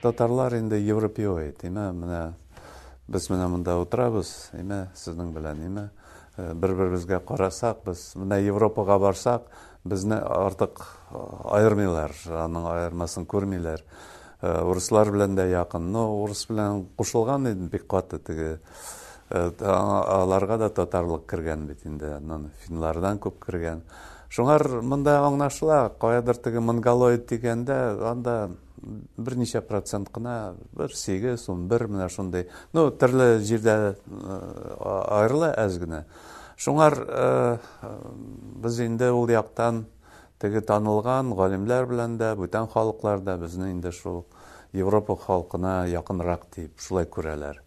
Татарлар инде европеоид, димә, менә без менә монда утырабыз, димә, сезнең белән, димә, э, бер-беребезгә карасак, без менә Европага барсак, безне артык э, аермыйлар, аның аермасын күрмиләр. Урыслар белән дә якын. Но урыс белән кушылган иде бик каты теге. Аларга да татарлык кергән бит инде. Аннан финлардан күп кергән. Шуңар монда аңлашыла, каядыр теге монголоид дигәндә, анда берничә процент кына, бер сигез, ун бер, менә шундый. Ну, төрле җирдә аерыла әз генә. Шуңар без инде ул яктан Теге танылган галимләр белән дә, бүтән халыклар да безне инде шул Европа халкына якынрак дип, шулай күрәләр.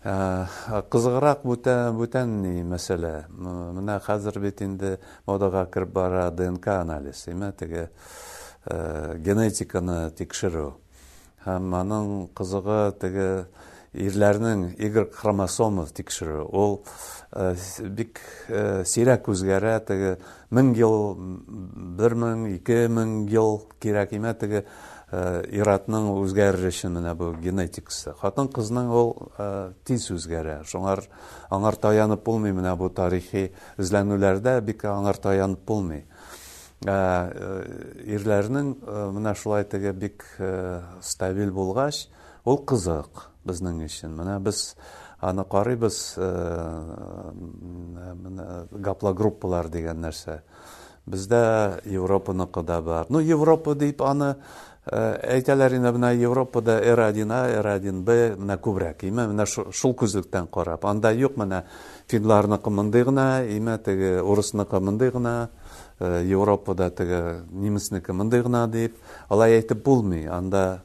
Кызыграк бүтән, бүтән ни мәсьәлә? Менә хәзер бит инде модага кереп бара ДНК анализ, име, теге генетиканы тикшерү. Һәм аның кызыгы теге ирләрнең Y хромосомы тикшерү. Ул бик сирәк үзгәрә, теге 1000 ел, 1000, 2000 ел кирәк имә теге иратның үзгәреше менә бу генетикасы. Хатын-кызның ул тиз үзгәрә. Шуңар аңар таянып булмый менә бу тарихи эзләнүләрдә бик аңар таянып булмый. Ә, э, ирләрнең э, менә шулай теге бик э, стабиль булгач, ул кызык безнең өчен. Менә без аны карыйбыз, менә гаплогруппалар дигән нәрсә. Бездә Европаныкы да бар. Ну, Европа дип аны Әйтәләр инде менә Европада R один A, R один B менә күбрәк име менә шул күзлектән карап. Анда юк менә финларныкы мондый гына име теге урысныкы мондый гына, Европада теге немецнеке мондый гына дип. Алай әйтеп булмый. Анда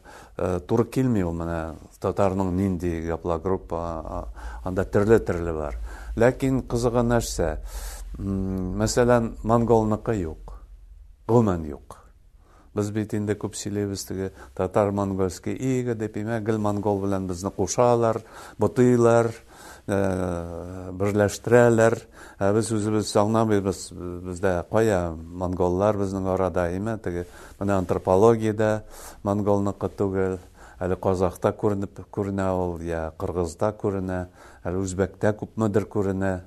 туры килми ул менә татарның нинди гаплогруппа анда төрле-төрле бар. Ләкин кызыгы нәрсә? Мәсәлән, монголныкы юк. Гомумән юк. Без бит инде күп сөйлибез теге татар-монгольские иго дип, имә гел монгол белән безне кушалар, бутыйлар, берләштерәләр, ә без үзебез аңламыйбыз, бездә кая монголлар безнең арада, имә теге менә антропология дә монголныкы түгел, әле казахта күренеп күренә ул, я кыргызда күренә, әле үзбәктә күпмедер күренә,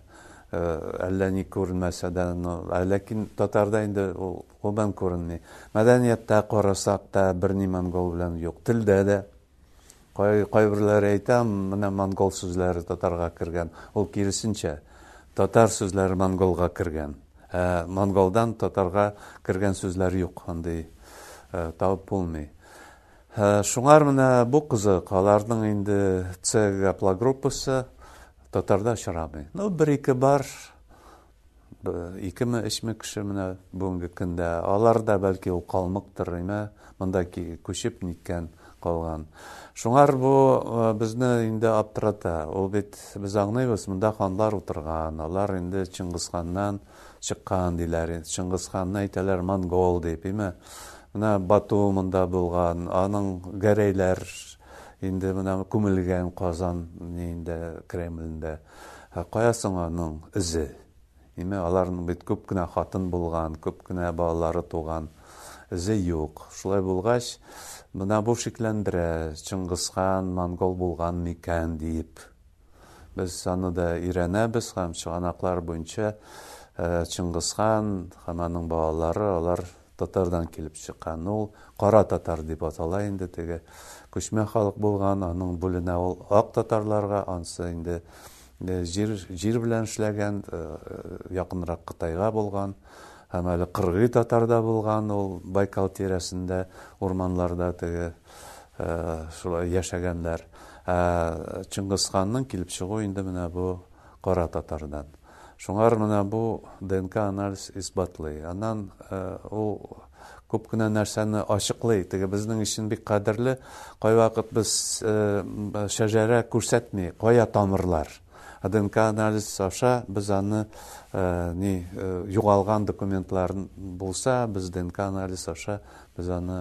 әллә ни күренмәсә дә, но ләкин татарда инде ул Кулдан күренми. Мәдәнияттә карасак та, берни монгол белән юк. Телдә дә. Кай, кайберләре әйтә, менә монгол сүзләре татарга кергән. Ул киресенчә, татар сүзләре монголга кергән. Ә монголдан татарга кергән сүзләр юк, андый э, табып булмый. Э, шуңар менә бу кызык, аларның инде цегаплогруппасы татарда очрамый. Ну, бер-ике бар, икеме өчме кеше менә бүгенге көндә алар да бәлки ул калмыктыр име монда күчеп ниткән калган шуңар бу э, безне инде аптырата ул бит без аңлыйбыз монда ханлар утырган алар инде чыңгызханнан чыккан диләр чыңгызханны әйтәләр монгол дип име менә бату монда булган аның гәрәйләр инде менә күмелгән казан инде кремлендә Ә кая соң аның эзе? Димәк, аларның бит күп кенә хатын булган, күп кенә балалары туган. Эзе юк. Шулай булгач, менә бу шикләндерә, Чыңгызхан монгол булган микән диеп. Без аны да өйрәнәбез һәм чыганаклар буенча Чыңгызхан һәм аның балалары алар татардан килеп чыккан ул кара татар дип атала инде теге күчмә халык булган аның бүленә ул ак татарларга ансы инде э, җир җир белән эшләгән э, якынрак кытайга булган һәм әле кыргый татарда булган ул байкал тирәсендә урманларда теге э, шулай яшәгәннәр ә чыңгызханның килеп чыгуы инде менә бу кара татардан Шуңар менә бу ДНК анализ исбатлый. Аннан ул күп кенә нәрсәне ачыклый. Теге безнең өчен бик кадерле, кайвакыт без шәҗәрә күрсәтми, кая тамырлар. ДНК анализ аша без аны ни югалган документлар булса, без ДНК анализ аша Без аны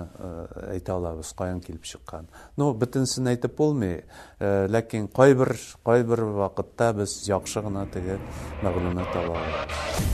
әйтә алабыз, каян килеп чыккан. Ну, бөтенесен әйтеп булмый, ләкин кайбер, кайбер вакытта без яхшы гына теге мәгълүмат таба алабыз.